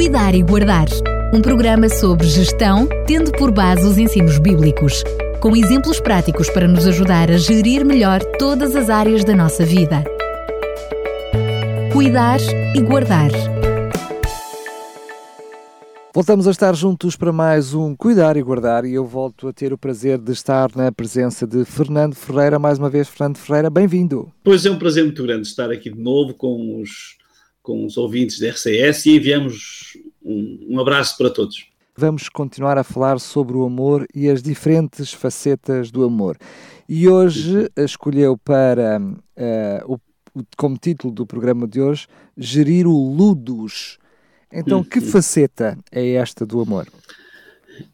Cuidar e Guardar, um programa sobre gestão, tendo por base os ensinos bíblicos, com exemplos práticos para nos ajudar a gerir melhor todas as áreas da nossa vida. Cuidar e Guardar. Voltamos a estar juntos para mais um Cuidar e Guardar e eu volto a ter o prazer de estar na presença de Fernando Ferreira. Mais uma vez, Fernando Ferreira, bem-vindo. Pois é um prazer muito grande estar aqui de novo com os com os ouvintes da RCS e enviamos um, um abraço para todos. Vamos continuar a falar sobre o amor e as diferentes facetas do amor. E hoje escolheu para uh, o, como título do programa de hoje Gerir o Ludus. Então, que faceta é esta do amor?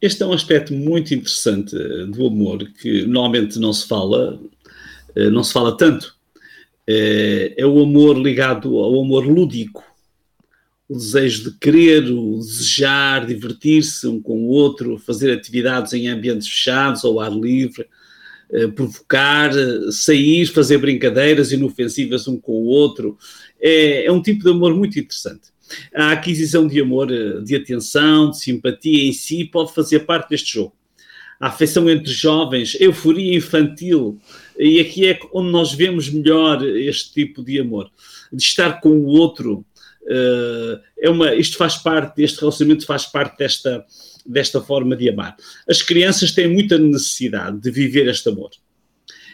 Este é um aspecto muito interessante do amor que normalmente não se fala, eh, não se fala tanto é, é o amor ligado ao amor lúdico, o desejo de querer, o desejar, divertir-se um com o outro, fazer atividades em ambientes fechados, ao ar livre, eh, provocar, sair, fazer brincadeiras inofensivas um com o outro. É, é um tipo de amor muito interessante. A aquisição de amor, eh, de atenção, de simpatia em si pode fazer parte deste jogo a afeição entre jovens, euforia infantil, e aqui é onde nós vemos melhor este tipo de amor, de estar com o outro. Uh, é uma, isto faz parte, este relacionamento faz parte desta, desta forma de amar. As crianças têm muita necessidade de viver este amor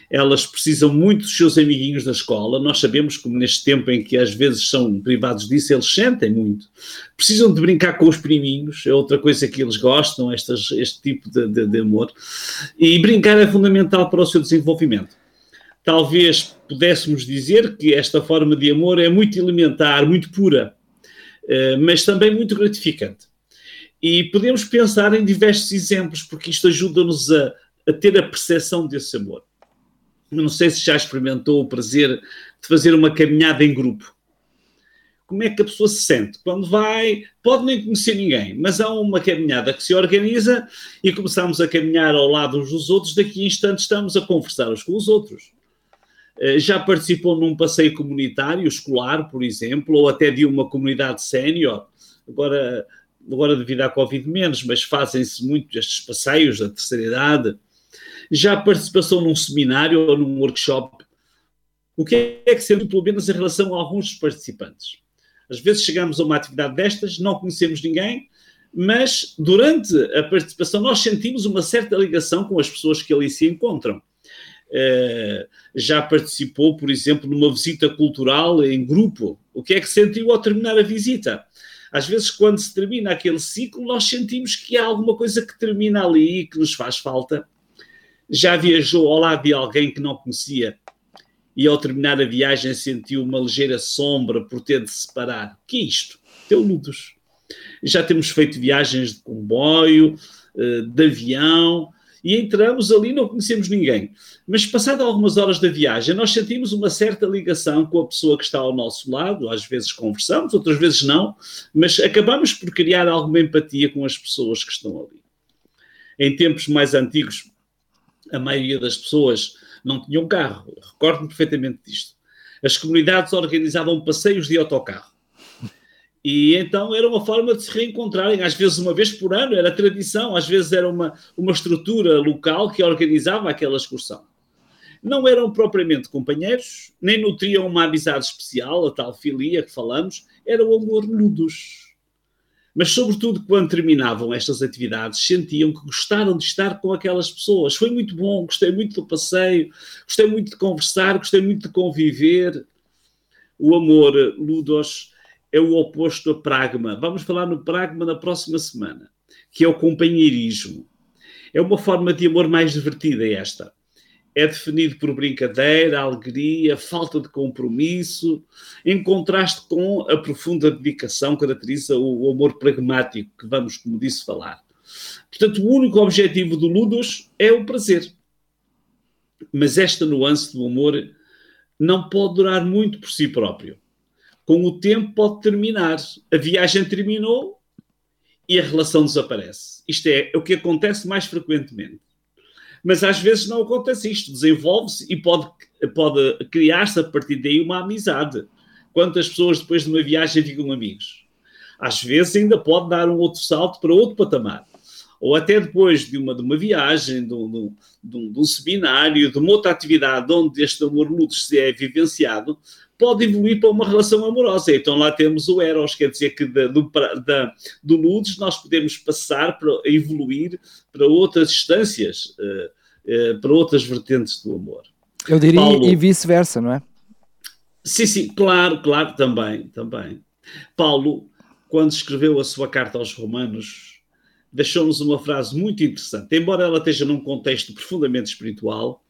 elas precisam muito dos seus amiguinhos da escola. Nós sabemos como neste tempo em que às vezes são privados disso, eles sentem muito. Precisam de brincar com os priminhos, é outra coisa que eles gostam, estas, este tipo de, de, de amor. E brincar é fundamental para o seu desenvolvimento. Talvez pudéssemos dizer que esta forma de amor é muito elementar, muito pura, eh, mas também muito gratificante. E podemos pensar em diversos exemplos, porque isto ajuda-nos a, a ter a percepção desse amor. Não sei se já experimentou o prazer de fazer uma caminhada em grupo. Como é que a pessoa se sente? Quando vai, pode nem conhecer ninguém, mas há uma caminhada que se organiza e começamos a caminhar ao lado uns dos outros, daqui a instantes estamos a conversar uns com os outros. Eh, já participou num passeio comunitário escolar, por exemplo, ou até de uma comunidade sénior? Agora, agora devido à Covid menos, mas fazem-se muito estes passeios da terceira idade já participação num seminário ou num workshop? O que é que sendo, pelo menos, em relação a alguns dos participantes? Às vezes chegamos a uma atividade destas, não conhecemos ninguém, mas durante a participação nós sentimos uma certa ligação com as pessoas que ali se encontram. Uh, já participou, por exemplo, numa visita cultural em grupo. O que é que sentiu ao terminar a visita? Às vezes, quando se termina aquele ciclo, nós sentimos que há alguma coisa que termina ali e que nos faz falta já viajou ao lado de alguém que não conhecia e ao terminar a viagem sentiu uma ligeira sombra por ter de se separar. Que é isto? Teoludos. Já temos feito viagens de comboio, eh, de avião, e entramos ali não conhecemos ninguém. Mas passado algumas horas da viagem, nós sentimos uma certa ligação com a pessoa que está ao nosso lado, às vezes conversamos, outras vezes não, mas acabamos por criar alguma empatia com as pessoas que estão ali. Em tempos mais antigos, a maioria das pessoas não tinham carro. Recordo-me perfeitamente disto. As comunidades organizavam passeios de autocarro. E então era uma forma de se reencontrarem, às vezes uma vez por ano, era tradição, às vezes era uma, uma estrutura local que organizava aquela excursão. Não eram propriamente companheiros, nem nutriam uma amizade especial, a tal filia que falamos, era o amor ludos mas, sobretudo, quando terminavam estas atividades, sentiam que gostaram de estar com aquelas pessoas. Foi muito bom, gostei muito do passeio, gostei muito de conversar, gostei muito de conviver. O amor, Ludos, é o oposto a pragma. Vamos falar no pragma na próxima semana, que é o companheirismo. É uma forma de amor mais divertida esta é definido por brincadeira, alegria, falta de compromisso, em contraste com a profunda dedicação que caracteriza o amor pragmático, que vamos, como disse, falar. Portanto, o único objetivo do Ludos é o prazer. Mas esta nuance do amor não pode durar muito por si próprio. Com o tempo pode terminar. A viagem terminou e a relação desaparece. Isto é, é o que acontece mais frequentemente mas às vezes não acontece isto, desenvolve-se e pode, pode criar-se a partir daí uma amizade. Quantas pessoas depois de uma viagem ficam amigos? às vezes ainda pode dar um outro salto para outro patamar. Ou até depois de uma, de uma viagem, de um, de, um, de um seminário, de uma outra atividade onde este amor lúdico se é vivenciado, pode evoluir para uma relação amorosa. Então lá temos o Eros, quer dizer que da, do, da, do Ludes nós podemos passar para evoluir para outras instâncias, uh, uh, para outras vertentes do amor. Eu diria Paulo, e vice-versa, não é? Sim, sim, claro, claro, também, também. Paulo, quando escreveu a sua carta aos Romanos, deixou-nos uma frase muito interessante. Embora ela esteja num contexto profundamente espiritual,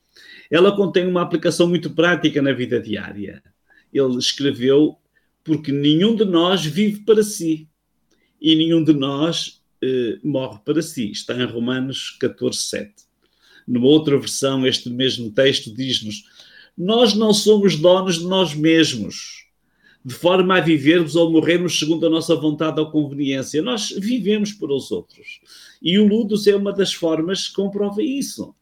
ela contém uma aplicação muito prática na vida diária. Ele escreveu: Porque nenhum de nós vive para si e nenhum de nós eh, morre para si. Está em Romanos 14, 7. Numa outra versão, este mesmo texto diz-nos: nós não somos donos de nós mesmos, de forma a vivermos ou morrermos segundo a nossa vontade ou conveniência. Nós vivemos por os outros. E o Ludus é uma das formas que comprova isso.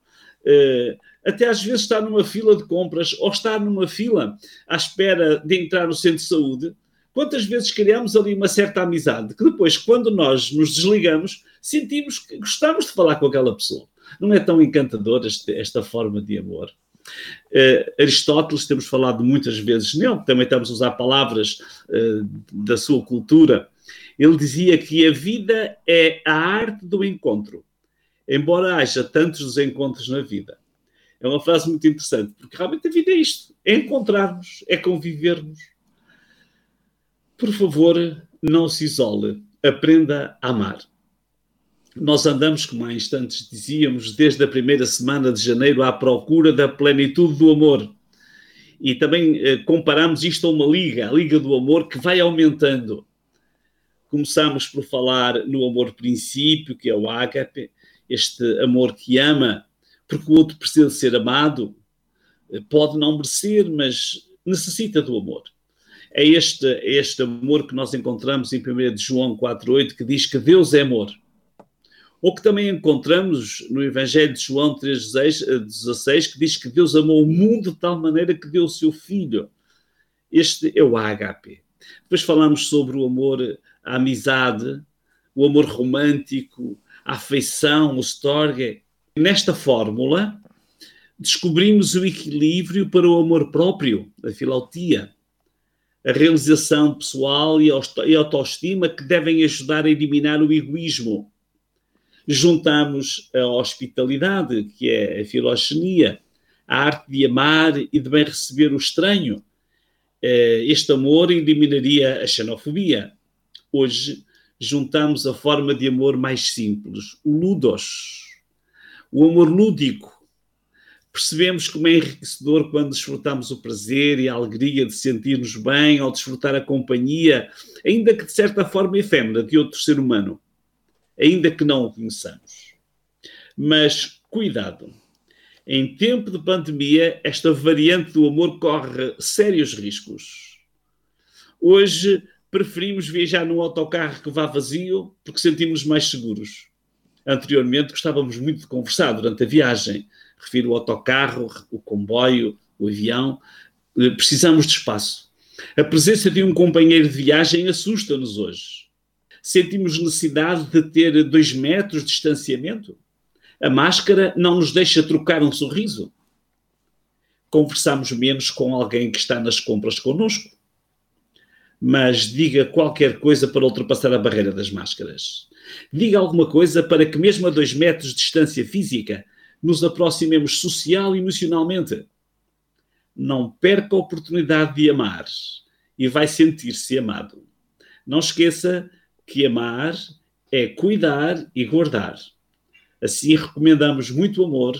Uh, até às vezes estar numa fila de compras ou estar numa fila à espera de entrar no centro de saúde. Quantas vezes criamos ali uma certa amizade que depois, quando nós nos desligamos, sentimos que gostamos de falar com aquela pessoa. Não é tão encantador este, esta forma de amor? Uh, Aristóteles, temos falado muitas vezes nele, também estamos a usar palavras uh, da sua cultura. Ele dizia que a vida é a arte do encontro, embora haja tantos desencontros na vida. É uma frase muito interessante, porque realmente a vida é isto: é encontrarmos, é convivermos. Por favor, não se isole, aprenda a amar. Nós andamos, como há instantes dizíamos, desde a primeira semana de janeiro à procura da plenitude do amor. E também eh, comparamos isto a uma liga, a liga do amor que vai aumentando. Começamos por falar no amor princípio, que é o ágape, este amor que ama, porque o outro precisa ser amado, eh, pode não merecer, mas necessita do amor. É este, é este amor que nós encontramos em 1 João 4,8, que diz que Deus é amor ou que também encontramos no Evangelho de João 3,16, que diz que Deus amou o mundo de tal maneira que deu o seu Filho. Este é o AHP. Depois falamos sobre o amor à amizade, o amor romântico, a afeição, o storge. Nesta fórmula, descobrimos o equilíbrio para o amor próprio, a filautia, a realização pessoal e a autoestima que devem ajudar a eliminar o egoísmo juntamos a hospitalidade, que é a filoxenia, a arte de amar e de bem receber o estranho. Eh, este amor eliminaria a xenofobia. Hoje juntamos a forma de amor mais simples, o ludos, o amor lúdico. Percebemos como é enriquecedor quando desfrutamos o prazer e a alegria de sentir-nos bem ou desfrutar a companhia, ainda que de certa forma efêmera, de outro ser humano ainda que não o conheçamos. Mas cuidado, em tempo de pandemia, esta variante do amor corre sérios riscos. Hoje preferimos viajar num autocarro que vá vazio porque sentimos mais seguros. Anteriormente gostávamos muito de conversar durante a viagem. Refiro o autocarro, o comboio, o avião. Precisamos de espaço. A presença de um companheiro de viagem assusta-nos hoje sentimos necessidade de ter dois metros de distanciamento? A máscara não nos deixa trocar um sorriso? Conversamos menos com alguém que está nas compras connosco? Mas diga qualquer coisa para ultrapassar a barreira das máscaras. Diga alguma coisa para que, mesmo a dois metros de distância física, nos aproximemos social e emocionalmente. Não perca a oportunidade de amar e vai sentir-se amado. Não esqueça que amar é cuidar e guardar. Assim recomendamos muito amor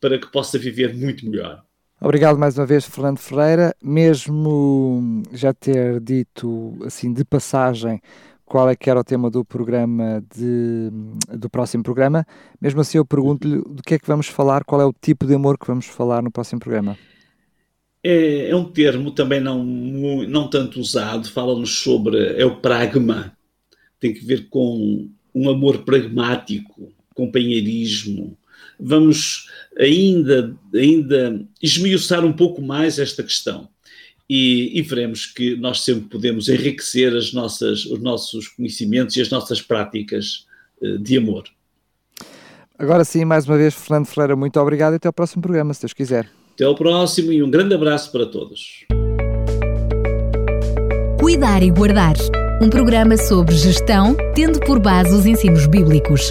para que possa viver muito melhor. Obrigado mais uma vez, Fernando Ferreira. Mesmo já ter dito assim de passagem qual é que era o tema do programa de, do próximo programa, mesmo assim eu pergunto-lhe do que é que vamos falar, qual é o tipo de amor que vamos falar no próximo programa. É, é um termo também não, não tanto usado, fala-nos sobre é o pragma, tem que ver com um amor pragmático, companheirismo. Vamos ainda, ainda esmiuçar um pouco mais esta questão. e, e, veremos que nós sempre podemos enriquecer as nossas, os nossos conhecimentos e as nossas práticas uh, de amor. Agora sim, mais uma vez, Fernando Ferreira, muito obrigado e até ao próximo programa, se Deus quiser. Até ao próximo e um grande abraço para todos. Cuidar e Guardar um programa sobre gestão, tendo por base os ensinos bíblicos,